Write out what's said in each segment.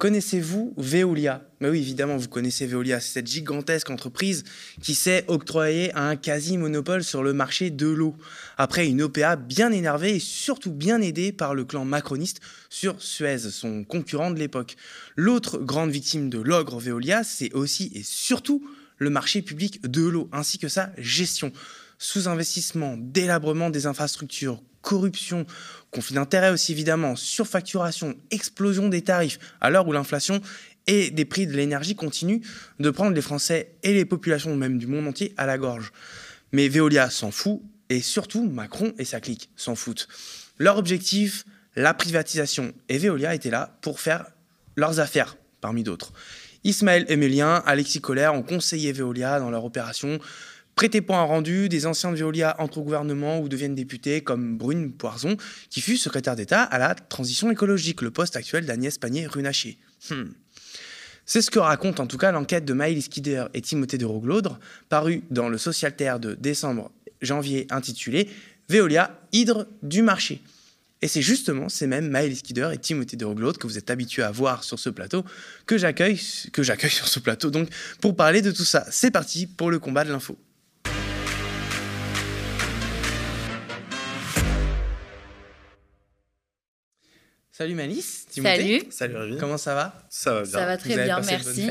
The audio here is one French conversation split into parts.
Connaissez-vous Veolia? Mais oui, évidemment, vous connaissez Veolia. C'est cette gigantesque entreprise qui s'est octroyée un quasi-monopole sur le marché de l'eau. Après une OPA bien énervée et surtout bien aidée par le clan macroniste sur Suez, son concurrent de l'époque. L'autre grande victime de l'ogre Veolia, c'est aussi et surtout le marché public de l'eau, ainsi que sa gestion. Sous-investissement, délabrement des infrastructures, corruption, conflit d'intérêts aussi évidemment, surfacturation, explosion des tarifs, à l'heure où l'inflation et des prix de l'énergie continuent de prendre les Français et les populations même du monde entier à la gorge. Mais Veolia s'en fout, et surtout Macron et sa clique s'en foutent. Leur objectif, la privatisation. Et Veolia était là pour faire leurs affaires, parmi d'autres. Ismaël Emélien, Alexis Collère ont conseillé Veolia dans leur opération Prêtez point un rendu, des anciens de Veolia entrent au gouvernement ou deviennent députés, comme Brune Poison, qui fut secrétaire d'État à la transition écologique, le poste actuel d'Agnès Pannier-Runacher. Hmm. C'est ce que raconte en tout cas l'enquête de Maëlys Skider et Timothée de Roglaudre, parue dans le Socialtaire de décembre-janvier intitulé Veolia, hydre du marché. Et c'est justement ces mêmes Maëlys Skider et Timothée de Roglaudre que vous êtes habitués à voir sur ce plateau que j'accueille que j'accueille sur ce plateau donc pour parler de tout ça. C'est parti pour le combat de l'info. Salut Malice. Salut. Salut Rémi. Comment ça va? Ça va bien. Ça va très bien, merci.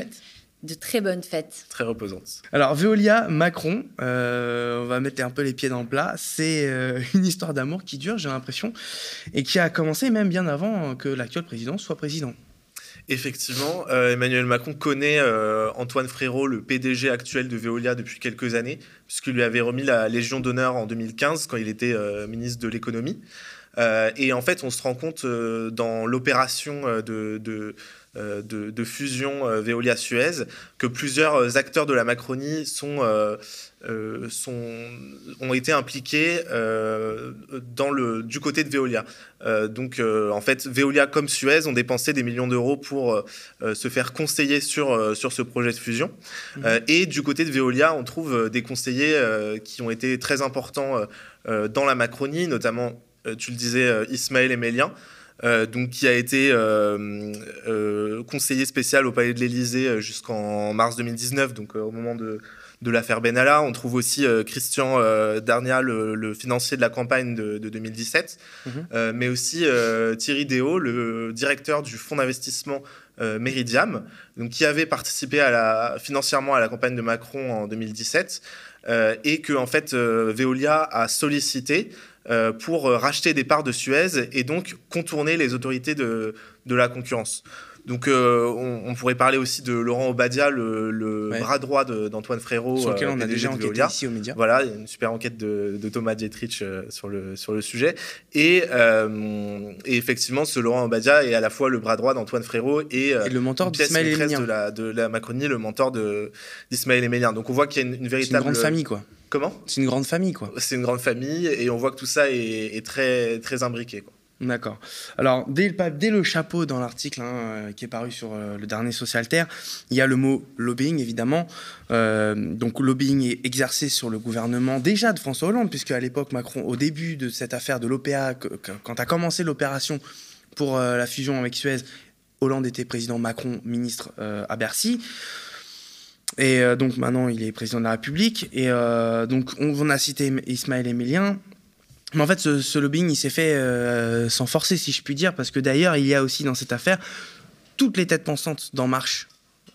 De, très bonnes fêtes. Très reposantes. Alors, Veolia Macron, euh, on va mettre un peu les pieds dans le plat. C'est euh, une histoire d'amour qui dure, j'ai l'impression, et qui a commencé même bien avant que l'actuel président soit président. Effectivement, euh, Emmanuel Macron connaît Antoine Frérot, le PDG actuel de Veolia depuis quelques années, puisqu'il lui avait remis la Légion d'honneur en 2015 quand il était ministre de l'économie. Euh, et en fait, on se rend compte euh, dans l'opération euh, de, de, fusion Veolia-Suez que plusieurs acteurs de la Macronie sont, sont, ont été impliqués dans le, du côté de Veolia. donc, en fait, Veolia comme Suez ont dépensé des millions d'euros pour se faire conseiller sur, sur ce projet de fusion. Mmh. et du côté de Veolia, on trouve des conseillers qui ont été très importants dans la Macronie, notamment tu le disais, euh, Ismaël Emélien. Euh, donc qui a été conseiller spécial au Palais de l'Élysée jusqu'en mars 2019, donc au moment de, de l'affaire Benalla. On trouve aussi Christian Darnia, le, financier de la campagne de, 2017, mhm. mais aussi Thierry Déo, le directeur du fonds d'investissement Meridiam, donc, qui avait participé à la, financièrement à la campagne de Macron en 2017, et que en fait Veolia a sollicité euh, pour euh, racheter des parts de Suez et donc contourner les autorités de, de la concurrence. Donc, euh, on, pourrait parler aussi de Laurent Obadia, le, bras droit d'Antoine Frérot. Sur lequel on a déjà enquêté ici aux médias. Voilà, une super enquête de, Thomas Dietrich sur, le, sur le sujet. Et, effectivement, ce Laurent Obadia est à la fois le bras droit d'Antoine Frérot et, le mentor d'Ismaël. De la, de la Macronie, le mentor d'Ismaël Emélien. Donc, on voit qu'il y a une, véritable. Une grande famille, quoi. Comment? C'est une grande famille, quoi. C'est une grande famille et on voit que tout ça est, très, très imbriqué, quoi. D'accord. Alors, dès le, dès le chapeau dans l'article hein, euh, qui est paru sur euh, le dernier Socialter, il y a le mot lobbying, évidemment. Euh, donc, lobbying est exercé sur le gouvernement déjà de François Hollande, puisque à l'époque, Macron, au début de cette affaire de l'OPA, quand a commencé l'opération pour la fusion avec Suez, Hollande était président, Macron ministre à Bercy. Et euh, donc maintenant, il est président de la République. Et euh, donc, on, a cité Ismaël Emilien. Mais en fait, ce, lobbying, il s'est fait euh, sans forcer, si je puis dire, parce que d'ailleurs, il y a aussi dans cette affaire toutes les têtes pensantes d'En Marche,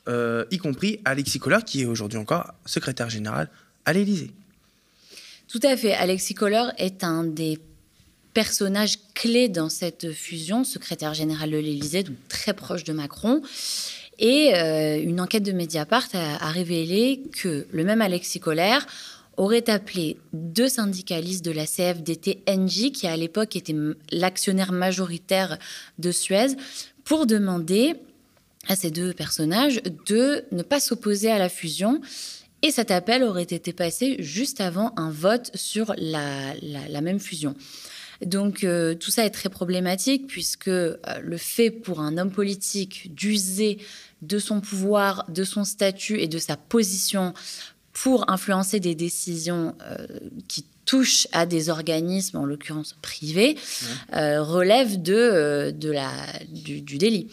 y compris Alexis Kohler, qui est aujourd'hui encore secrétaire général à l'Élysée. Tout à fait. Alexis Kohler est un des personnages clés dans cette fusion, secrétaire général de l'Élysée, donc très proche de Macron. Et euh, une enquête de Mediapart a, révélé que le même Alexis Collère aurait appelé deux syndicalistes de la CFDT NJ, qui à l'époque était l'actionnaire majoritaire de Suez, pour demander à ces deux personnages de ne pas s'opposer à la fusion. Et cet appel aurait été passé juste avant un vote sur la même fusion. Donc euh, tout ça est très problématique puisque euh, le fait pour un homme politique d'user de son pouvoir, de son statut et de sa position pour influencer des décisions euh, qui touchent à des organismes, en l'occurrence privés, relève de, la, du, délit.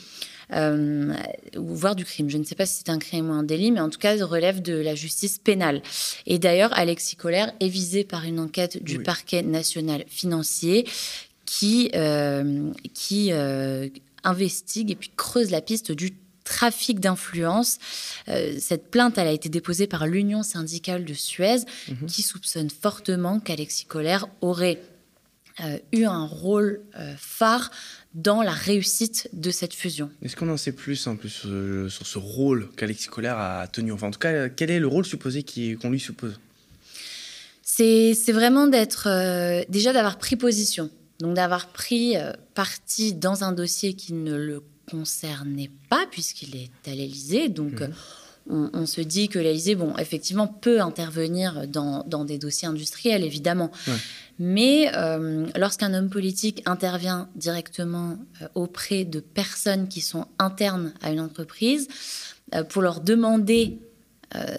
Voire du crime. Je ne sais pas si c'est un crime ou un délit, mais en tout cas, relève de la justice pénale. Et d'ailleurs, Alexis Collère est visé par une enquête du parquet national financier qui, qui investigue et puis creuse la piste du trafic d'influence. Euh, cette plainte, elle a été déposée par l'Union syndicale de Suez, mhm. qui soupçonne fortement qu'Alexis Colère aurait euh, eu un rôle euh, phare dans la réussite de cette fusion. Est-ce qu'on en sait plus en plus sur ce rôle qu'Alexis Colère a tenu Enfin, en tout cas, quel est le rôle supposé qu'on lui suppose? C'est vraiment d'être déjà d'avoir pris position. Donc d'avoir pris parti dans un dossier qui ne le concernait pas puisqu'il est à l'Élysée. Donc, mhm. On, se dit que l'Élysée, bon, effectivement, peut intervenir dans, des dossiers industriels, évidemment. Mais euh, lorsqu'un homme politique intervient directement euh, auprès de personnes qui sont internes à une entreprise, euh, pour leur demander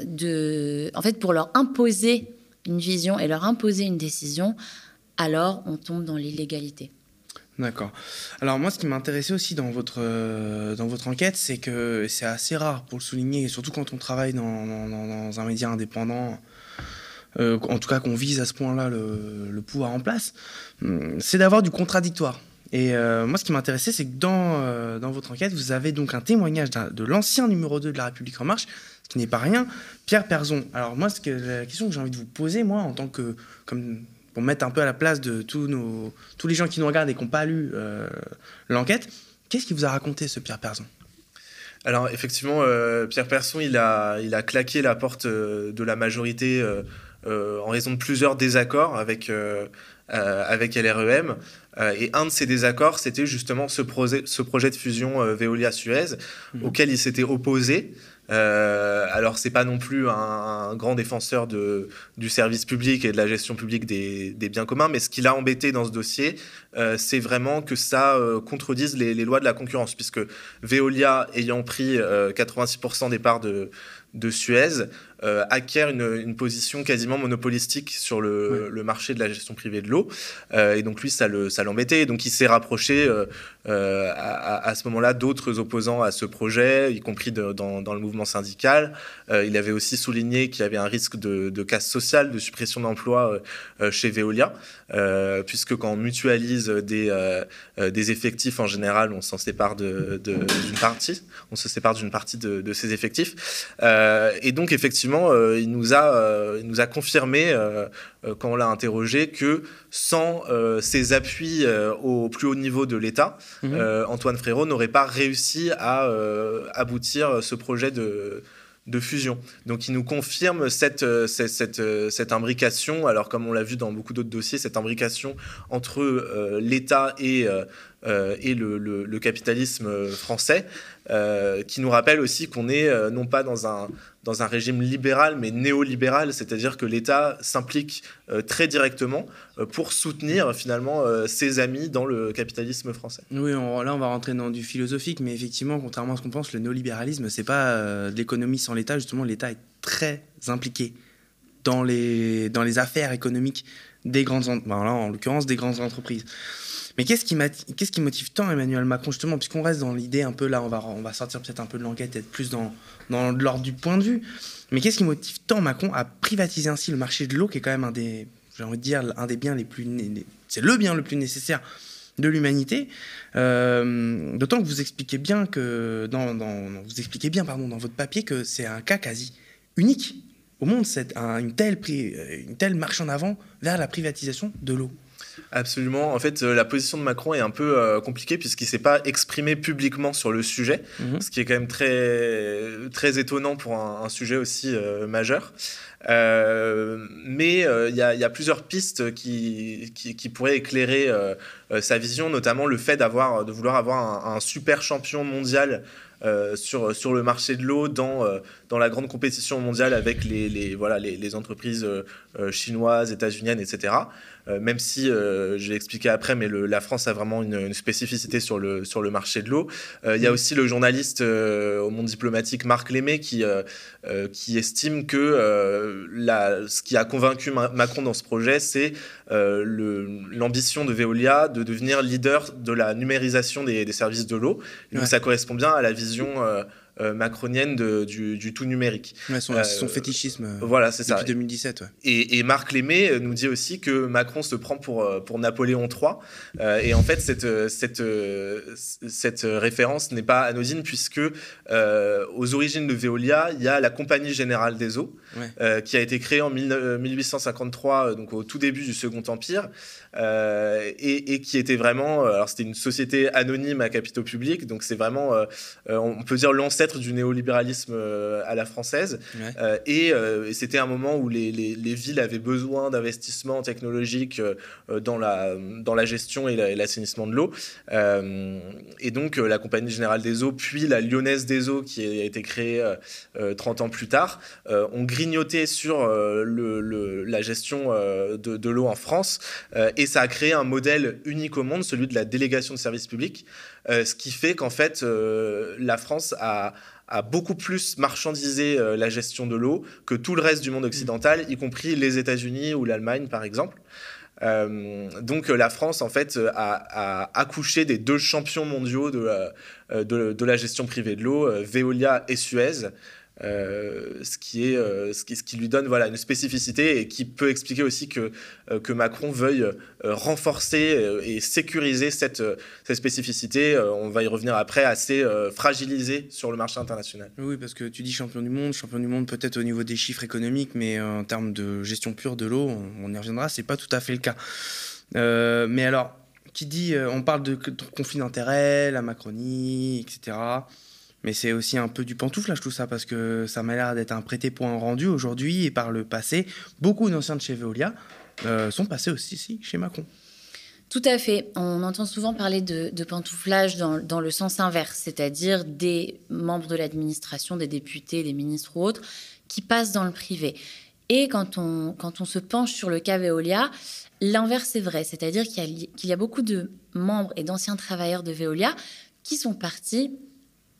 de. En fait, pour leur imposer une vision et leur imposer une décision, alors on tombe dans l'illégalité. D'accord. Alors moi, ce qui m'intéressait aussi dans votre, euh, dans votre enquête, c'est que c'est assez rare pour le souligner, surtout quand on travaille dans, dans, un média indépendant, euh, en tout cas qu'on vise à ce point-là le, le, pouvoir en place, hum, c'est d'avoir du contradictoire. Et euh, moi, ce qui m'intéressait, c'est que dans, dans votre enquête, vous avez donc un témoignage de l'ancien numéro 2 de La République En Marche, ce qui n'est pas rien, Pierre Perzon. Alors moi, la question que j'ai envie de vous poser, moi, en tant que... Comme pour mettre un peu à la place de tous, nos, tous les gens qui nous regardent et qui n'ont pas lu euh, l'enquête, qu'est-ce qu'il vous a raconté, ce Pierre Person alors effectivement, euh, Pierre Persson, il a, il a claqué la porte euh, de la majorité en raison de plusieurs désaccords avec, avec LREM. et un de ces désaccords, c'était justement ce projet, ce projet de fusion Veolia-Suez, mmh. auquel il s'était opposé. Euh, alors, c'est pas non plus un, grand défenseur du service public et de la gestion publique des, biens communs, mais ce qui l'a embêté dans ce dossier, euh, c'est vraiment que ça euh, contredise les, lois de la concurrence, puisque Veolia, ayant pris 86% euh, des parts de Suez, euh, acquiert une, une, position quasiment monopolistique sur le, le, marché de la gestion privée de l'eau. Euh, et donc lui, ça l'embêtait. Le, ça donc il s'est rapproché euh, à, à, ce moment-là d'autres opposants à ce projet, y compris de, dans, dans, le mouvement syndical. Il avait aussi souligné qu'il y avait un risque de, de casse sociale, de suppression d'emplois chez Veolia, puisque quand on mutualise des, des effectifs en général, on s'en sépare d'une partie. On se sépare d'une partie de, de ses effectifs. et donc effectivement euh, il, nous a, euh, il nous a confirmé, euh, quand on l'a interrogé, que sans ses appuis au plus haut niveau de l'État, mhm. Antoine Frérot n'aurait pas réussi à aboutir ce projet de de fusion. Donc il nous confirme cette, cette, cette, cette imbrication, alors comme on l'a vu dans beaucoup d'autres dossiers, cette imbrication entre l'État et, et le, le, capitalisme français, qui nous rappelle aussi qu'on est non pas dans un, dans un régime libéral mais néolibéral, c'est-à-dire que l'État s'implique euh, très directement euh, pour soutenir finalement euh, ses amis dans le capitalisme français. Oui, là on va rentrer dans du philosophique, mais effectivement, contrairement à ce qu'on pense, le néolibéralisme, c'est pas de l'économie sans l'État. Justement, l'État est très impliqué dans les, dans les affaires économiques des ben des grandes entreprises. Mais qu'est-ce qui, motive tant Emmanuel Macron, justement, puisqu'on reste dans l'idée un peu là, on va, on va sortir peut-être un peu de l'enquête, être plus dans, dans l'ordre du point de vue. Mais qu'est-ce qui motive tant Macron à privatiser ainsi le marché de l'eau, qui est quand même un des, j'ai envie de dire, un des biens les plus, c'est le bien le plus nécessaire de l'humanité. Euh, d'autant que vous expliquez bien que, dans, dans, vous expliquez bien, pardon, dans votre papier que c'est un cas quasi unique au monde, c'est une telle, une telle marche en avant vers la privatisation de l'eau. Absolument. En fait, euh, la position de Macron est un peu euh, compliquée puisqu'il ne s'est pas exprimé publiquement sur le sujet, mhm. ce qui est quand même très, très étonnant pour un, sujet aussi euh, majeur. mais il y, a plusieurs pistes qui, qui, pourraient éclairer sa vision, notamment le fait d'avoir, de vouloir avoir un, super champion mondial sur, sur le marché de l'eau dans, dans la grande compétition mondiale avec les, les voilà, les, les entreprises chinoises, états-uniennes, etc. Euh, même si, euh, je vais expliquer après, mais le, la France a vraiment une, une, spécificité sur le, sur le marché de l'eau. Euh, il y a mm. aussi le journaliste au monde diplomatique Marc Lémé qui, qui estime que la, ce qui a convaincu Macron dans ce projet, c'est l'ambition de Veolia de devenir leader de la numérisation des, services de l'eau. Donc ça correspond bien à la vision euh, macronienne du, tout numérique. son, euh, fétichisme. Euh, voilà, c'est ça. Depuis 2017. Et, Marc Lémé nous dit aussi que Macron se prend pour, pour Napoléon III. et en fait, cette, cette, cette référence n'est pas anodine puisque aux origines de Veolia, il y a la Compagnie Générale des Eaux qui a été créée en 1853, donc au tout début du Second Empire. Et, et, qui était vraiment, alors c'était une société anonyme à capitaux publics, donc c'est vraiment, on peut dire l'ancêtre du néolibéralisme euh, à la française. Euh, euh, et, c'était un moment où les, villes avaient besoin d'investissements technologiques dans, la, dans la gestion et l'assainissement de l'eau. et donc, la Compagnie Générale des Eaux, puis la Lyonnaise des Eaux, qui a été créée 30 ans plus tard, ont grignoté sur le, la gestion de, de l'eau en France. et ça a créé un modèle unique au monde, celui de la délégation de services publics. Euh, ce qui fait qu'en fait, euh, la France a, beaucoup plus marchandisé euh, la gestion de l'eau que tout le reste du monde occidental, y compris les États-Unis ou l'Allemagne, par exemple. donc la France, en fait, a, accouché des deux champions mondiaux de, de la gestion privée de l'eau, Veolia et Suez. Euh, ce, qui est, euh, ce, qui, ce qui lui donne voilà, une spécificité et qui peut expliquer aussi que, euh, que Macron veuille renforcer et sécuriser cette, cette spécificité. on va y revenir après, assez fragilisée sur le marché international. Oui, parce que tu dis champion du monde, champion du monde peut-être au niveau des chiffres économiques, mais en termes de gestion pure de l'eau, on, y reviendra, c'est pas tout à fait le cas. mais alors, qui dit, on parle de, de conflit d'intérêts, la Macronie, etc. Mais c'est aussi un peu du pantouflage tout ça, parce que ça m'a l'air d'être un prêté point rendu aujourd'hui et par le passé. Beaucoup d'anciens de chez Veolia euh, sont passés aussi ici, chez Macron. Tout à fait. On entend souvent parler de, pantouflage dans, le sens inverse, c'est-à-dire des membres de l'administration, des députés, des ministres ou autres, qui passent dans le privé. Et quand on, quand on se penche sur le cas Veolia, l'inverse est vrai, c'est-à-dire qu'il y, a beaucoup de membres et d'anciens travailleurs de Veolia qui sont partis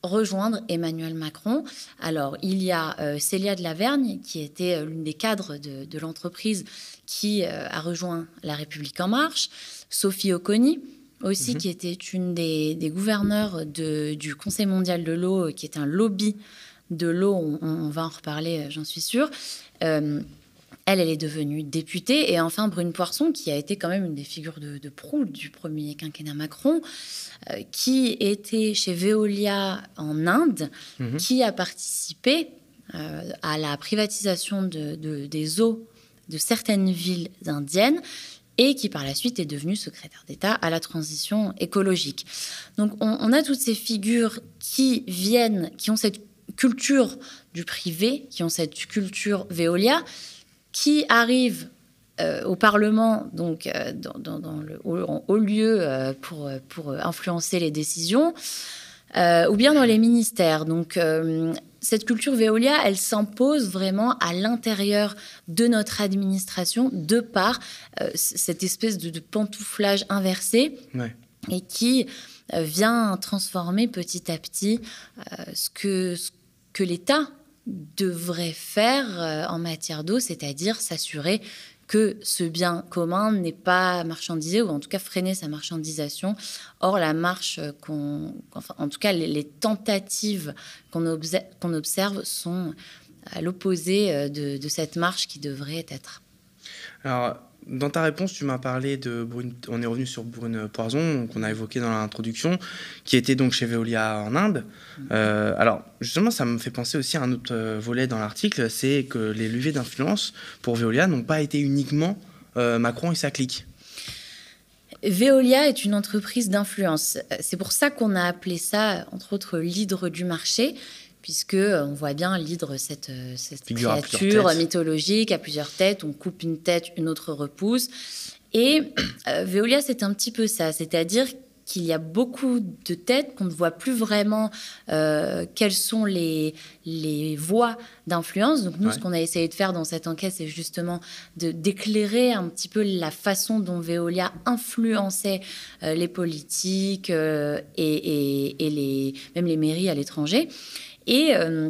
rejoindre Emmanuel Macron. Alors, il y a euh, Célia de Lavergne, qui était euh, l'une des cadres de, l'entreprise, qui euh, a rejoint La République En Marche. Sophie Oconi, aussi, mhm. qui était une des, gouverneurs du Conseil mondial de l'eau, qui est un lobby de l'eau. On, va en reparler, j'en suis sûre. Elle, elle est devenue députée. Et enfin, Brune Poisson, qui a été quand même une des figures de, de proue du premier quinquennat Macron. Euh, qui était chez Veolia en Inde, mhm. qui a participé euh, à la privatisation de, des eaux de certaines villes indiennes et qui par la suite est devenu secrétaire d'État à la transition écologique. Donc on, a toutes ces figures qui viennent, qui ont cette culture du privé, qui ont cette culture Veolia, qui arrivent euh, au Parlement, donc euh, dans, le, haut lieu euh, pour, pour influencer les décisions, ou bien dans les ministères. Donc cette culture Veolia, elle s'impose vraiment à l'intérieur de notre administration de par cette espèce de, pantouflage inversé et qui vient transformer petit à petit ce que, ce que l'État devrait faire en matière d'eau, c'est-à-dire s'assurer que ce bien commun n'est pas marchandisé ou en tout cas freiner sa marchandisation. Or, la marche qu'on, enfin, en tout cas, les, tentatives qu'on observe, observe sont à l'opposé euh, de, cette marche qui devrait être. Dans ta réponse, tu m'as parlé de Brune, on est revenu sur Brune Poison, qu'on a évoqué dans l'introduction, qui était donc chez Veolia en Inde. Euh, alors, justement, ça me fait penser aussi à un autre euh, volet dans l'article, c'est que les leviers d'influence pour Veolia n'ont pas été uniquement euh, Macron et sa clique. Veolia est une entreprise d'influence. C'est pour ça qu'on a appelé ça, entre autres, l'hydre du marché, puisque euh, on voit bien l'hydre, cette, euh, cette créature mythologique à plusieurs têtes. On coupe une tête, une autre repousse. Et euh, Veolia, c'est un petit peu ça, c'est-à-dire qu'il y a beaucoup de têtes qu'on ne voit plus vraiment quelles sont les, les voies d'influence. Donc nous, ce qu'on a essayé de faire dans cette enquête, c'est justement d'éclairer un petit peu la façon dont Veolia influençait les politiques et, et, et, les, même les mairies à l'étranger. Et euh,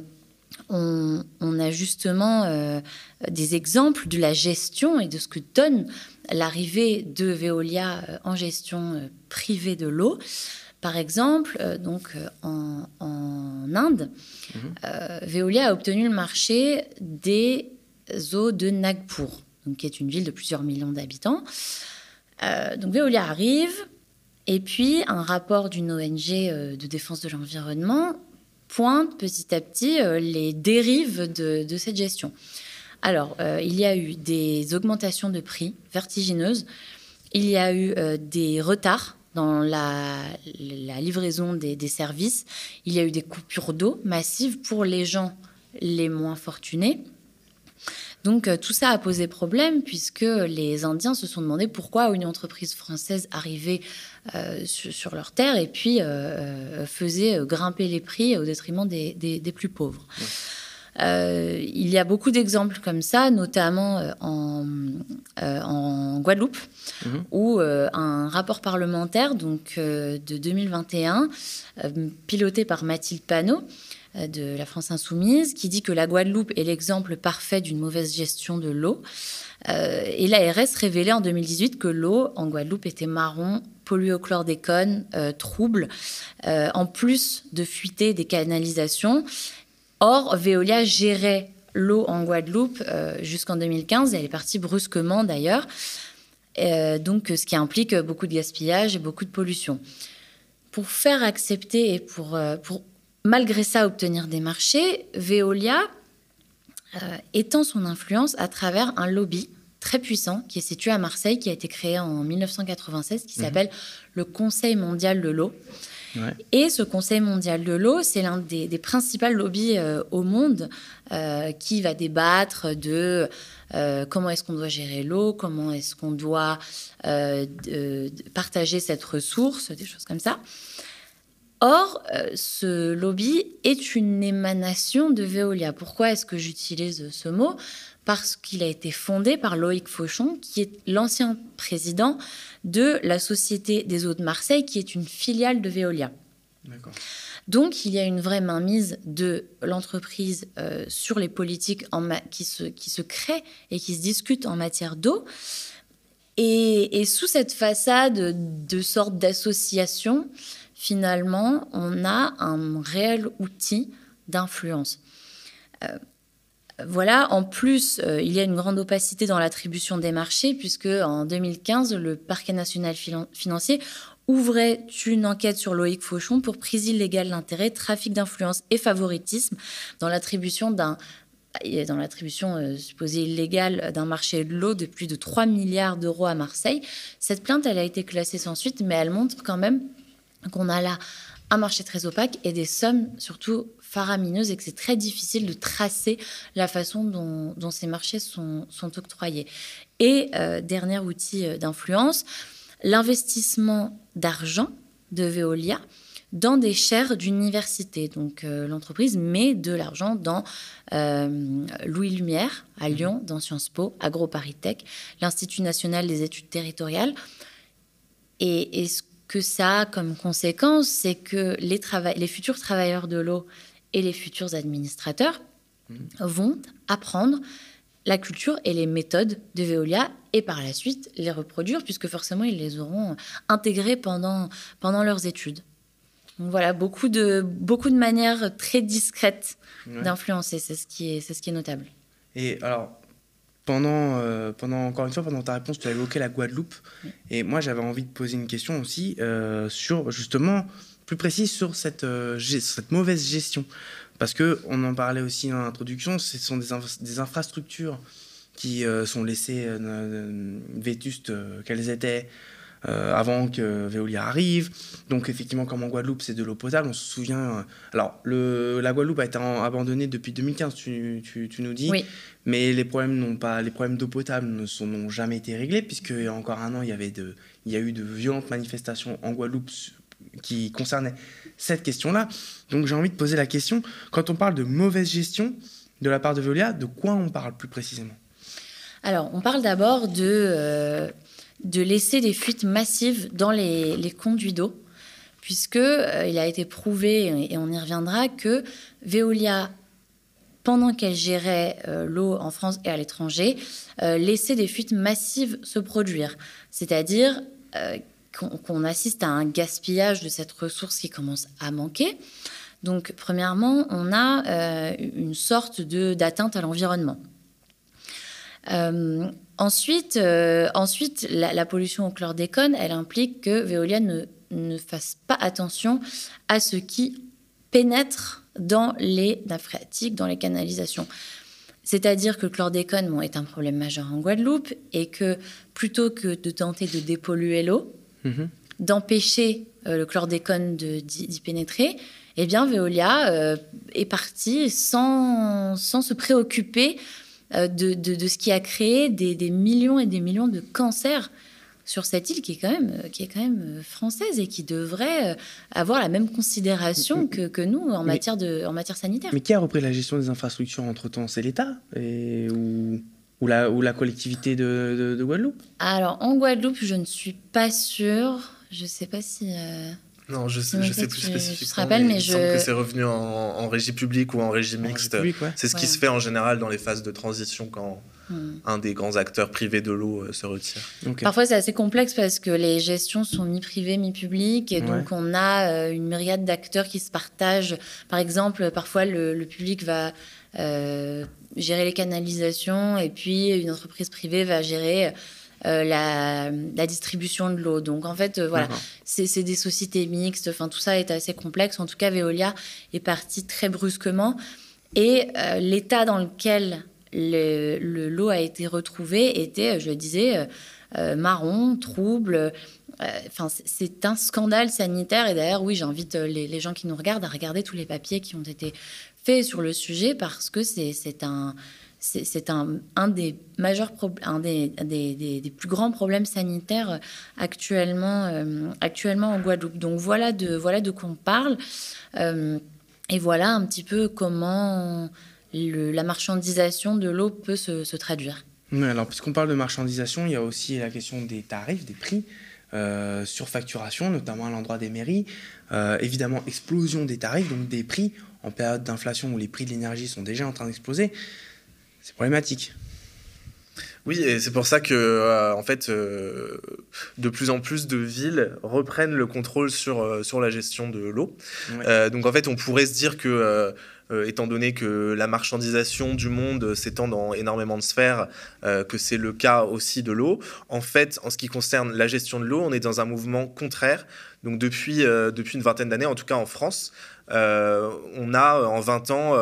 on, a justement euh, des exemples de la gestion et de ce que donne l'arrivée de Veolia euh, en gestion privée de l'eau. Par exemple, donc en, Inde, mhm. Veolia a obtenu le marché des eaux de Nagpur, donc, qui est une ville de plusieurs millions d'habitants. donc Veolia arrive, et puis un rapport d'une ONG de défense de l'environnement pointe petit à petit euh, les dérives de, cette gestion. Alors, euh, il y a eu des augmentations de prix vertigineuses, il y a eu euh, des retards dans la, livraison des, des, services, il y a eu des coupures d'eau massives pour les gens les moins fortunés. Donc tout ça a posé problème puisque les Indiens se sont demandé pourquoi une entreprise française arrivait euh, sur, leur terre et puis euh, euh, faisait grimper les prix au détriment des, plus pauvres. il y a beaucoup d'exemples comme ça, notamment en, en, Guadeloupe, mhm. où un rapport parlementaire donc, de 2021, piloté par Mathilde Panot, de la France Insoumise, qui dit que la Guadeloupe est l'exemple parfait d'une mauvaise gestion de l'eau. et l'ARS révélait en 2018 que l'eau en Guadeloupe était marron, pollué au chlordécone, euh, trouble, euh, en plus de fuiter des canalisations. Or, Veolia gérait l'eau en Guadeloupe euh, jusqu'en 2015, elle est partie brusquement d'ailleurs, donc ce qui implique beaucoup de gaspillage et beaucoup de pollution. Pour faire accepter et pour, pour malgré ça obtenir des marchés, Veolia étend son influence à travers un lobby très puissant qui est situé à Marseille, qui a été créé en 1996, qui mhm. s'appelle le Conseil mondial de l'eau. Et ce Conseil mondial de l'eau, c'est l'un des, principaux lobbies euh, au monde euh, qui va débattre de euh, comment est-ce qu'on doit gérer l'eau, comment est-ce qu'on doit partager cette ressource, des choses comme ça. Or, ce lobby est une émanation de Veolia. Pourquoi est-ce que j'utilise ce mot? Parce qu'il a été fondé par Loïc Fauchon, qui est l'ancien président de la Société des eaux de Marseille, qui est une filiale de Veolia. Donc, il y a une vraie mainmise de l'entreprise euh, sur les politiques en qui, se, qui se créent et qui se discutent en matière d'eau. Et, sous cette façade de sorte d'association, finalement, on a un réel outil d'influence. Euh, voilà, en plus, euh, il y a une grande opacité dans l'attribution des marchés, puisque en 2015, le parquet national financier ouvrait une enquête sur Loïc Fauchon pour prise illégale d'intérêt, trafic d'influence et favoritisme dans l'attribution d'un dans l'attribution euh, supposée illégale d'un marché de l'eau de plus de 3 milliards d'euros à Marseille. Cette plainte, elle a été classée sans suite, mais elle montre quand même qu'on a là un marché très opaque et des sommes surtout faramineuses et que c'est très difficile de tracer la façon dont, ces marchés sont, octroyés. Et euh, dernier outil euh, d'influence, l'investissement d'argent de Veolia dans des chaires d'université. Donc euh, l'entreprise met de l'argent dans Louis Lumière à mhm. Lyon, dans Sciences Po, AgroParisTech, l'Institut national des études territoriales. Et, et ce que ça a comme conséquence, c'est que les, les futurs travailleurs de l'eau et les futurs administrateurs mmh. vont apprendre la culture et les méthodes de Veolia et par la suite les reproduire puisque forcément ils les auront intégrés pendant, pendant leurs études. Donc voilà, beaucoup de, beaucoup de manières très discrètes d'influencer, c'est ce, qui est, ce qui est notable. Et alors, pendant, euh, pendant, encore une fois, pendant ta réponse, tu as évoqué la Guadeloupe. Et moi, j'avais envie de poser une question aussi euh, sur justement plus précise sur cette, euh, cette mauvaise gestion. Parce que on en parlait aussi dans l'introduction, ce sont des, des infrastructures qui sont laissées vétustes qu'elles étaient avant que Veolia arrive. Donc effectivement, comme en Guadeloupe, c'est de l'eau potable. On se souvient. alors, le, la Guadeloupe a été abandonnée depuis 2015, tu, tu, tu nous dis. Mais les problèmes n'ont pas, les problèmes d'eau potable n'ont jamais été réglés puisque il y a encore un an, il y avait de, il y a eu de violentes manifestations en Guadeloupe qui concernait cette question-là. Donc j'ai envie de poser la question, quand on parle de mauvaise gestion de la part de Veolia, de quoi on parle plus précisément? Alors on parle d'abord de, euh, de laisser des fuites massives dans les, les conduits d'eau, puisque euh, il a été prouvé, et on y reviendra, que Veolia pendant qu'elle gérait l'eau en France et à l'étranger, laissait des fuites massives se produire. C'est-à-dire qu'on assiste à un gaspillage de cette ressource qui commence à manquer. Donc, premièrement, on a euh, une sorte d'atteinte à l'environnement. Euh, ensuite, euh, ensuite la, pollution au chlordécone, elle implique que Veolia ne, ne, fasse pas attention à ce qui pénètre dans les nappes phréatiques, dans les canalisations. C'est-à-dire que le chlordécone est un problème majeur en Guadeloupe et que plutôt que de tenter de dépolluer l'eau, mhm. d'empêcher le chlordécone d'y pénétrer, eh bien, Veolia euh, est parti sans, sans se préoccuper euh, de, de, ce qui a créé des, des, millions et des millions de cancers sur cette île qui est quand même, euh, qui est quand même française et qui devrait avoir la même considération que, que nous en matière, de, en matière sanitaire. Mais qui a repris la gestion des infrastructures entre-temps? C'est l'État et, ou, ou, la, ou la collectivité de, de, Guadeloupe? Alors, en Guadeloupe, je ne suis pas sûre. Je ne sais pas si... Non, je sais, je sais plus spécifiquement. mais, mais je... il semble que c'est revenu en, régie publique ou en régie mixte. C'est ce qui se fait en général dans les phases de transition quand hmm. un des grands acteurs privés de l'eau euh, se retire. Parfois, c'est assez complexe parce que les gestions sont mi-privées, mi-publiques. Et donc, on a euh, une myriade d'acteurs qui se partagent. Par exemple, parfois, le, public va euh, gérer les canalisations et puis une entreprise privée va gérer euh, la, distribution de l'eau. Donc en fait, euh, voilà, c'est des sociétés mixtes. Enfin, tout ça est assez complexe. En tout cas, Veolia est parti très brusquement et euh, l'état dans lequel le, l'eau a été retrouvée était, je le disais, marron, trouble. Enfin, c'est un scandale sanitaire. Et d'ailleurs, oui, j'invite les, les, gens qui nous regardent à regarder tous les papiers qui ont été faits sur le sujet parce que c'est un c'est un, des majeurs un des, plus grands problèmes sanitaires actuellement, euh, actuellement en Guadeloupe. Donc voilà de, voilà de quoi on parle. Euh, et voilà un petit peu comment la marchandisation de l'eau peut se, traduire. alors, puisqu'on parle de marchandisation, il y a aussi la question des tarifs, des prix. Euh, surfacturation, notamment à l'endroit des mairies. évidemment, explosion des tarifs, donc des prix en période d'inflation où les prix de l'énergie sont déjà en train d'exploser. C'est problématique. Oui, et c'est pour ça que, euh, en fait, euh, de plus en plus de villes reprennent le contrôle sur, euh, sur la gestion de l'eau. donc, en fait, on pourrait se dire que, étant donné que la marchandisation du monde s'étend dans énormément de sphères, que c'est le cas aussi de l'eau, en fait, en ce qui concerne la gestion de l'eau, on est dans un mouvement contraire. Donc, depuis, depuis une vingtaine d'années, en tout cas en France, on a en 20 ans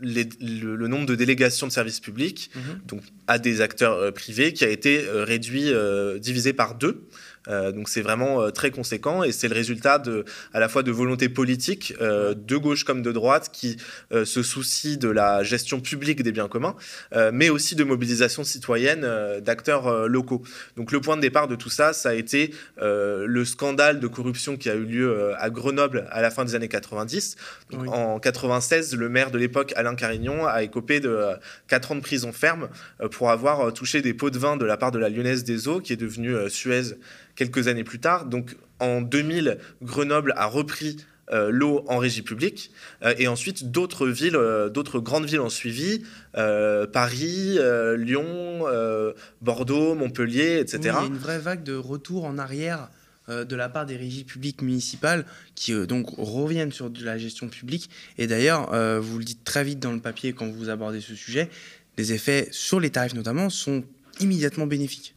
le, nombre de délégations de services publics mhm. donc, à des acteurs euh, privés qui a été euh, réduit, euh, divisé par deux. Euh, donc c'est vraiment euh, très conséquent et c'est le résultat de, à la fois de volonté politique euh, de gauche comme de droite qui se soucient de la gestion publique des biens communs, mais aussi de mobilisation citoyenne d'acteurs locaux. Donc le point de départ de tout ça, ça a été le scandale de corruption qui a eu lieu à Grenoble à la fin des années 90. En 96, le maire de l'époque, Alain Carignon, a écopé de 4 ans de prison ferme pour avoir touché des pots de vin de la part de la Lyonnaise des Eaux, qui est devenue Suez quelques années plus tard. Donc en 2000, Grenoble a repris euh, l'eau en régie publique. Euh, et ensuite, d'autres villes, euh, d'autres grandes villes ont suivi. Paris, Lyon, Bordeaux, Montpellier, etc. il y a une vraie vague de retour en arrière de la part des régies publiques municipales qui donc reviennent sur de la gestion publique. Et d'ailleurs, vous le dites très vite dans le papier quand vous abordez ce sujet, les effets sur les tarifs notamment sont immédiatement bénéfiques.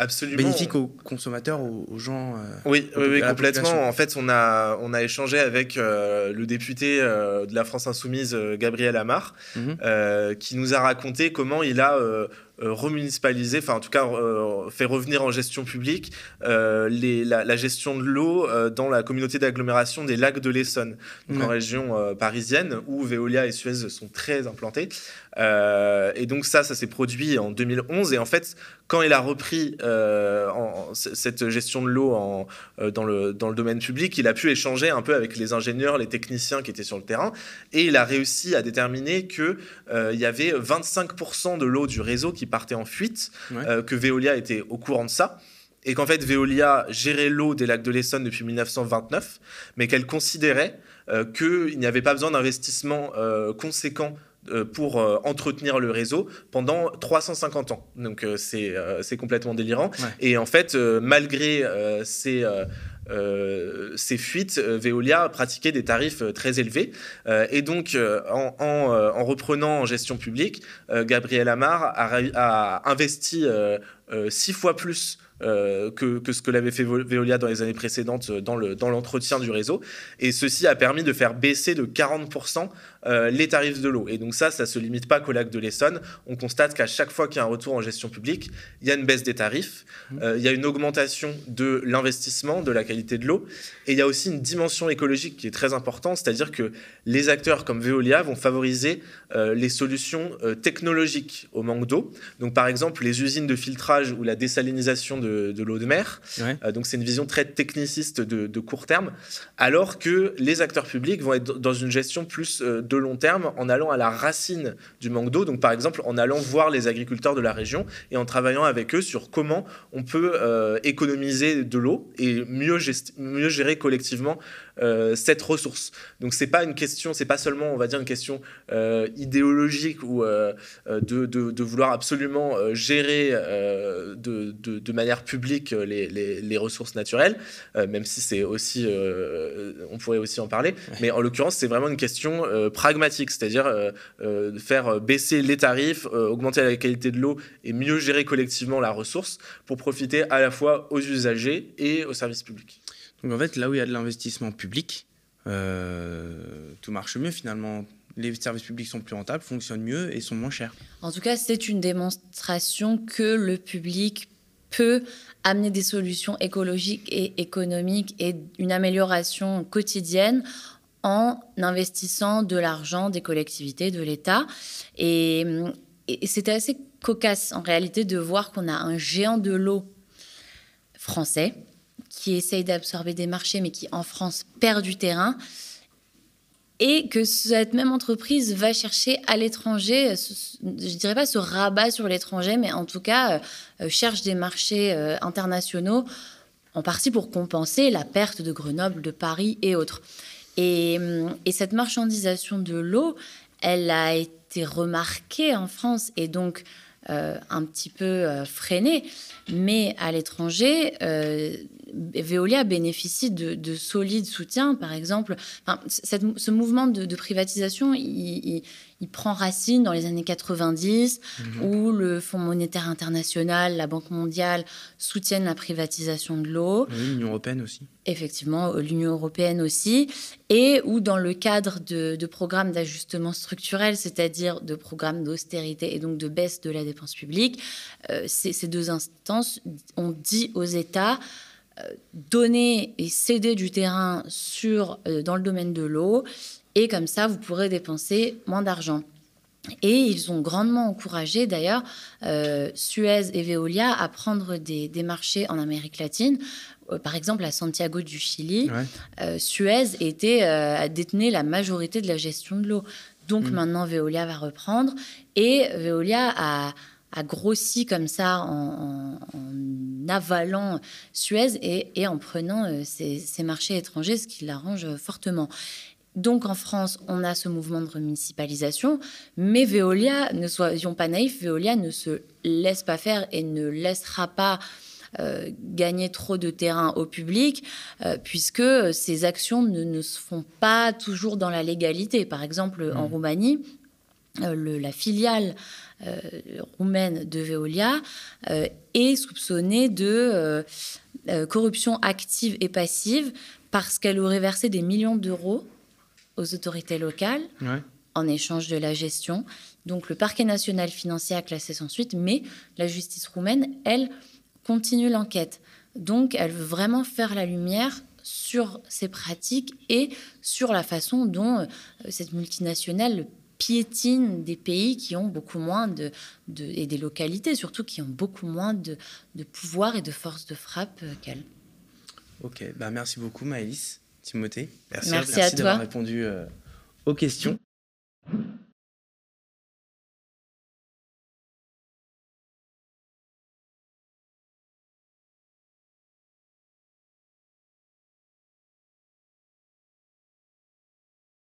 Absolument. Bénéfique aux consommateurs, aux, gens. Euh, oui, oui, complètement. En fait, on a, on a échangé avec euh, le député euh, de la France Insoumise, Gabriel Amar, mhm. qui nous a raconté comment il a remunicipaliser, enfin en tout cas euh, fait revenir en gestion publique euh, les, la, gestion de l'eau dans la communauté d'agglomération des lacs de l'Essonne, en région parisienne où Veolia et Suez sont très implantés. et donc ça, ça s'est produit en 2011. Et en fait, quand il a repris en, cette gestion de l'eau dans, le, dans le domaine public, il a pu échanger un peu avec les ingénieurs, les techniciens qui étaient sur le terrain, et il a réussi à déterminer que il y avait 25% de l'eau du réseau qui partait en fuite, euh, que Veolia était au courant de ça, et qu'en fait Veolia gérait l'eau des lacs de l'Essonne depuis 1929, mais qu'elle considérait qu'il n'y avait pas besoin d'investissement conséquent pour entretenir le réseau pendant 350 ans. Donc c'est c'est complètement délirant. Et en fait, malgré ces euh, ces fuites, euh, Veolia pratiquait des tarifs euh, très élevés. et donc, en, reprenant en gestion publique, Gabriel Amar a, a investi six fois plus euh, que, ce que l'avait fait Veolia dans les années précédentes euh, dans, le, dans l'entretien du réseau. Et ceci a permis de faire baisser de 40% euh, les tarifs de l'eau. Et donc ça, ça ne se limite pas qu'au lac de l'Essonne. On constate qu'à chaque fois qu'il y a un retour en gestion publique, il y a une baisse des tarifs, mmh. il y a une augmentation de l'investissement, de la qualité de l'eau. Et il y a aussi une dimension écologique qui est très importante, c'est-à-dire que les acteurs comme Veolia vont favoriser les solutions technologiques au manque d'eau. Donc par exemple, les usines de filtrage ou la désalinisation de de, l'eau de mer. Euh, donc c'est une vision très techniciste de, court terme, alors que les acteurs publics vont être dans une gestion plus euh, de long terme en allant à la racine du manque d'eau. Donc par exemple en allant voir les agriculteurs de la région et en travaillant avec eux sur comment on peut euh, économiser de l'eau et mieux, mieux gérer collectivement cette ressource. Donc c'est pas une question, c'est pas seulement on va dire une question idéologique ou de, de, vouloir absolument gérer de, de, manière public euh, les, les, ressources naturelles, euh, même si c'est aussi, euh, on pourrait aussi en parler. Mais en l'occurrence, c'est vraiment une question pragmatique, c'est-à-dire faire baisser les tarifs, augmenter la qualité de l'eau et mieux gérer collectivement la ressource pour profiter à la fois aux usagers et aux services publics. Donc en fait, là où il y a de l'investissement public, tout marche mieux finalement les services publics sont plus rentables, fonctionnent mieux et sont moins chers. En tout cas, c'est une démonstration que le public peut amener des solutions écologiques et économiques et une amélioration quotidienne en investissant de l'argent des collectivités, de l'État. Et, c'était assez cocasse en réalité de voir qu'on a un géant de l'eau français qui essaye d'absorber des marchés mais qui en France perd du terrain et que cette même entreprise va chercher à l'étranger, je dirais pas se rabat sur l'étranger, mais en tout cas euh, euh, cherche des marchés euh, internationaux, en partie pour compenser la perte de Grenoble, de Paris et autres. Et, et cette marchandisation de l'eau, elle a été remarquée en France et donc un petit peu freinée, mais à l'étranger, Veolia bénéficie de, solides soutiens, par exemple. ce mouvement de, privatisation, prend racine dans les années 90, mhm. où le Fonds monétaire international, la Banque mondiale soutiennent la privatisation de l'eau. L'Union européenne aussi. Effectivement, l'Union européenne aussi. Et où, dans le cadre de, programmes d'ajustement structurel, c'est-à-dire de programmes d'austérité et donc de baisse de la dépense publique, euh, ces deux instances ont dit aux États donner et céder du terrain sur, euh, dans le domaine de l'eau, et comme ça, vous pourrez dépenser moins d'argent. Et ils ont grandement encouragé d'ailleurs euh, Suez et Veolia à prendre des, marchés en Amérique latine. Euh, par exemple, à Santiago du Chili, Suez était, détenait la majorité de la gestion de l'eau. Donc mm. maintenant, Veolia va reprendre. Et Veolia a, a grossi comme ça en, avalant Suez et, en prenant euh, ces, marchés étrangers, ce qui l'arrange fortement. Donc en France, on a ce mouvement de remunicipalisation, mais Veolia, ne soyons pas naïfs, Veolia ne se laisse pas faire et ne laissera pas euh, gagner trop de terrain au public, euh, puisque ces actions ne, se font pas toujours dans la légalité. Par exemple, en mmh. Roumanie, la filiale euh, roumaine de Veolia euh, est soupçonnée de euh, corruption active et passive parce qu'elle aurait versé des millions d'euros aux autorités locales en échange de la gestion. Donc le parquet national financier a classé sans suite, mais la justice roumaine, elle, continue l'enquête. Donc elle veut vraiment faire la lumière sur ces pratiques et sur la façon dont cette multinationale piétine des pays qui ont beaucoup moins de, et des localités surtout qui ont beaucoup moins de, pouvoir et de force de frappe euh, qu'elle. Ok, bah merci beaucoup Maëlys, Timothée. Merci, merci, hein. merci d'avoir répondu euh, aux questions.